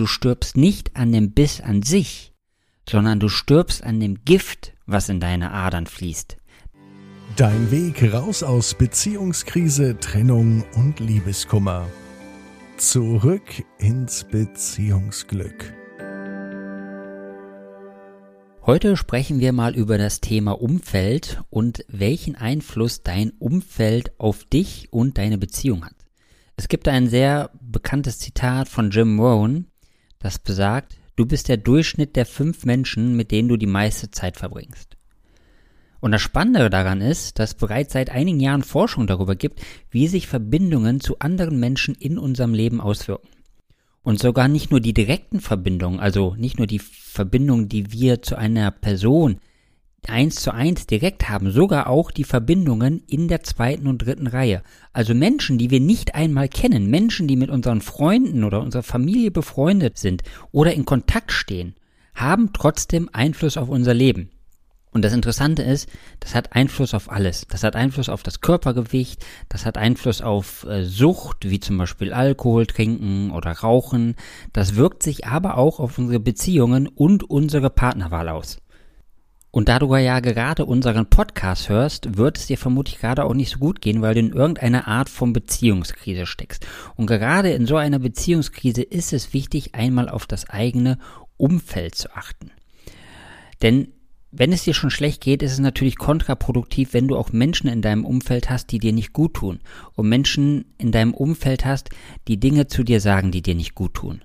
du stirbst nicht an dem Biss an sich, sondern du stirbst an dem Gift, was in deine Adern fließt. Dein Weg raus aus Beziehungskrise, Trennung und Liebeskummer. Zurück ins Beziehungsglück. Heute sprechen wir mal über das Thema Umfeld und welchen Einfluss dein Umfeld auf dich und deine Beziehung hat. Es gibt ein sehr bekanntes Zitat von Jim Rohn, das besagt, du bist der Durchschnitt der fünf Menschen, mit denen du die meiste Zeit verbringst. Und das Spannende daran ist, dass bereits seit einigen Jahren Forschung darüber gibt, wie sich Verbindungen zu anderen Menschen in unserem Leben auswirken. Und sogar nicht nur die direkten Verbindungen, also nicht nur die Verbindungen, die wir zu einer Person eins zu eins direkt haben, sogar auch die Verbindungen in der zweiten und dritten Reihe. Also Menschen, die wir nicht einmal kennen, Menschen, die mit unseren Freunden oder unserer Familie befreundet sind oder in Kontakt stehen, haben trotzdem Einfluss auf unser Leben. Und das Interessante ist, das hat Einfluss auf alles. Das hat Einfluss auf das Körpergewicht, das hat Einfluss auf äh, Sucht, wie zum Beispiel Alkohol trinken oder Rauchen. Das wirkt sich aber auch auf unsere Beziehungen und unsere Partnerwahl aus. Und da du ja gerade unseren Podcast hörst, wird es dir vermutlich gerade auch nicht so gut gehen, weil du in irgendeiner Art von Beziehungskrise steckst. Und gerade in so einer Beziehungskrise ist es wichtig, einmal auf das eigene Umfeld zu achten. Denn wenn es dir schon schlecht geht, ist es natürlich kontraproduktiv, wenn du auch Menschen in deinem Umfeld hast, die dir nicht gut tun. Und Menschen in deinem Umfeld hast, die Dinge zu dir sagen, die dir nicht gut tun.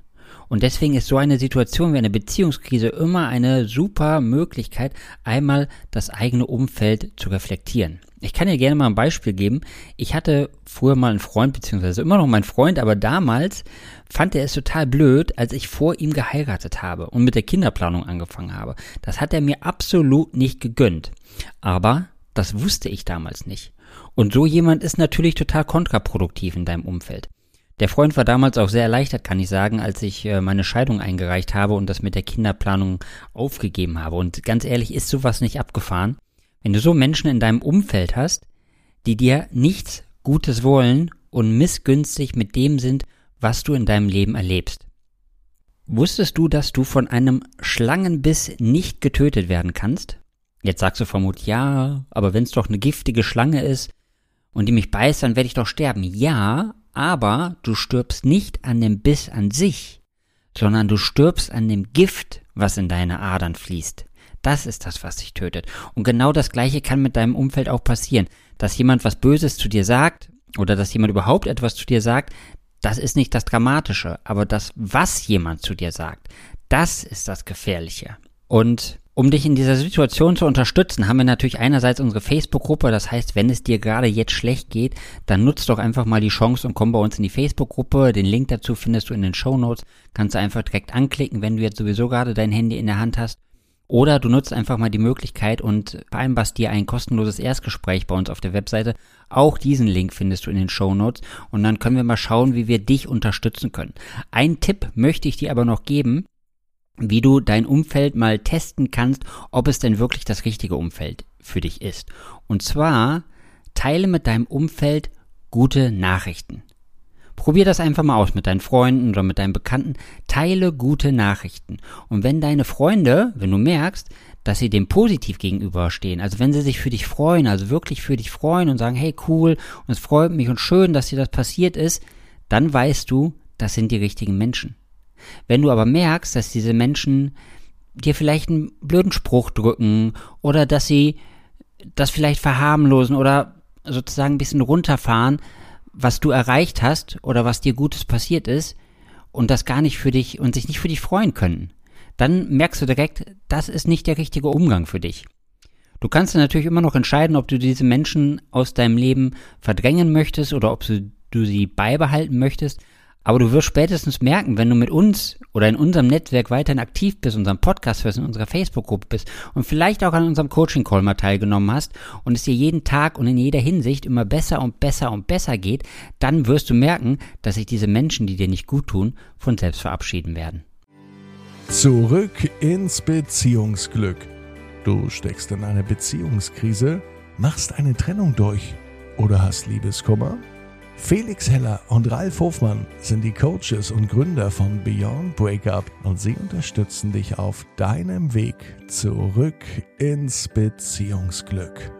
Und deswegen ist so eine Situation wie eine Beziehungskrise immer eine super Möglichkeit, einmal das eigene Umfeld zu reflektieren. Ich kann dir gerne mal ein Beispiel geben. Ich hatte früher mal einen Freund, beziehungsweise immer noch meinen Freund, aber damals fand er es total blöd, als ich vor ihm geheiratet habe und mit der Kinderplanung angefangen habe. Das hat er mir absolut nicht gegönnt. Aber das wusste ich damals nicht. Und so jemand ist natürlich total kontraproduktiv in deinem Umfeld. Der Freund war damals auch sehr erleichtert, kann ich sagen, als ich äh, meine Scheidung eingereicht habe und das mit der Kinderplanung aufgegeben habe. Und ganz ehrlich, ist sowas nicht abgefahren? Wenn du so Menschen in deinem Umfeld hast, die dir nichts Gutes wollen und missgünstig mit dem sind, was du in deinem Leben erlebst. Wusstest du, dass du von einem Schlangenbiss nicht getötet werden kannst? Jetzt sagst du vermutlich, ja, aber wenn es doch eine giftige Schlange ist und die mich beißt, dann werde ich doch sterben. Ja, aber du stirbst nicht an dem Biss an sich, sondern du stirbst an dem Gift, was in deine Adern fließt. Das ist das, was dich tötet. Und genau das Gleiche kann mit deinem Umfeld auch passieren. Dass jemand was Böses zu dir sagt oder dass jemand überhaupt etwas zu dir sagt, das ist nicht das Dramatische. Aber das, was jemand zu dir sagt, das ist das Gefährliche. Und um dich in dieser Situation zu unterstützen, haben wir natürlich einerseits unsere Facebook-Gruppe. Das heißt, wenn es dir gerade jetzt schlecht geht, dann nutzt doch einfach mal die Chance und komm bei uns in die Facebook-Gruppe. Den Link dazu findest du in den Show Notes. Kannst du einfach direkt anklicken, wenn du jetzt sowieso gerade dein Handy in der Hand hast. Oder du nutzt einfach mal die Möglichkeit und vereinbarst dir ein kostenloses Erstgespräch bei uns auf der Webseite. Auch diesen Link findest du in den Show Notes und dann können wir mal schauen, wie wir dich unterstützen können. Ein Tipp möchte ich dir aber noch geben wie du dein Umfeld mal testen kannst, ob es denn wirklich das richtige Umfeld für dich ist. Und zwar teile mit deinem Umfeld gute Nachrichten. Probier das einfach mal aus mit deinen Freunden oder mit deinen Bekannten. Teile gute Nachrichten. Und wenn deine Freunde, wenn du merkst, dass sie dem positiv gegenüberstehen, also wenn sie sich für dich freuen, also wirklich für dich freuen und sagen, hey cool, und es freut mich und schön, dass dir das passiert ist, dann weißt du, das sind die richtigen Menschen. Wenn du aber merkst, dass diese Menschen dir vielleicht einen blöden Spruch drücken oder dass sie das vielleicht verharmlosen oder sozusagen ein bisschen runterfahren, was du erreicht hast oder was dir Gutes passiert ist und das gar nicht für dich und sich nicht für dich freuen können, dann merkst du direkt, das ist nicht der richtige Umgang für dich. Du kannst natürlich immer noch entscheiden, ob du diese Menschen aus deinem Leben verdrängen möchtest oder ob du sie beibehalten möchtest. Aber du wirst spätestens merken, wenn du mit uns oder in unserem Netzwerk weiterhin aktiv bist, unserem Podcast hörst, in unserer Facebook-Gruppe bist und vielleicht auch an unserem Coaching-Call mal teilgenommen hast und es dir jeden Tag und in jeder Hinsicht immer besser und besser und besser geht, dann wirst du merken, dass sich diese Menschen, die dir nicht gut tun, von selbst verabschieden werden. Zurück ins Beziehungsglück. Du steckst in einer Beziehungskrise, machst eine Trennung durch oder hast Liebeskummer? Felix Heller und Ralf Hofmann sind die Coaches und Gründer von Beyond Breakup und sie unterstützen dich auf deinem Weg zurück ins Beziehungsglück.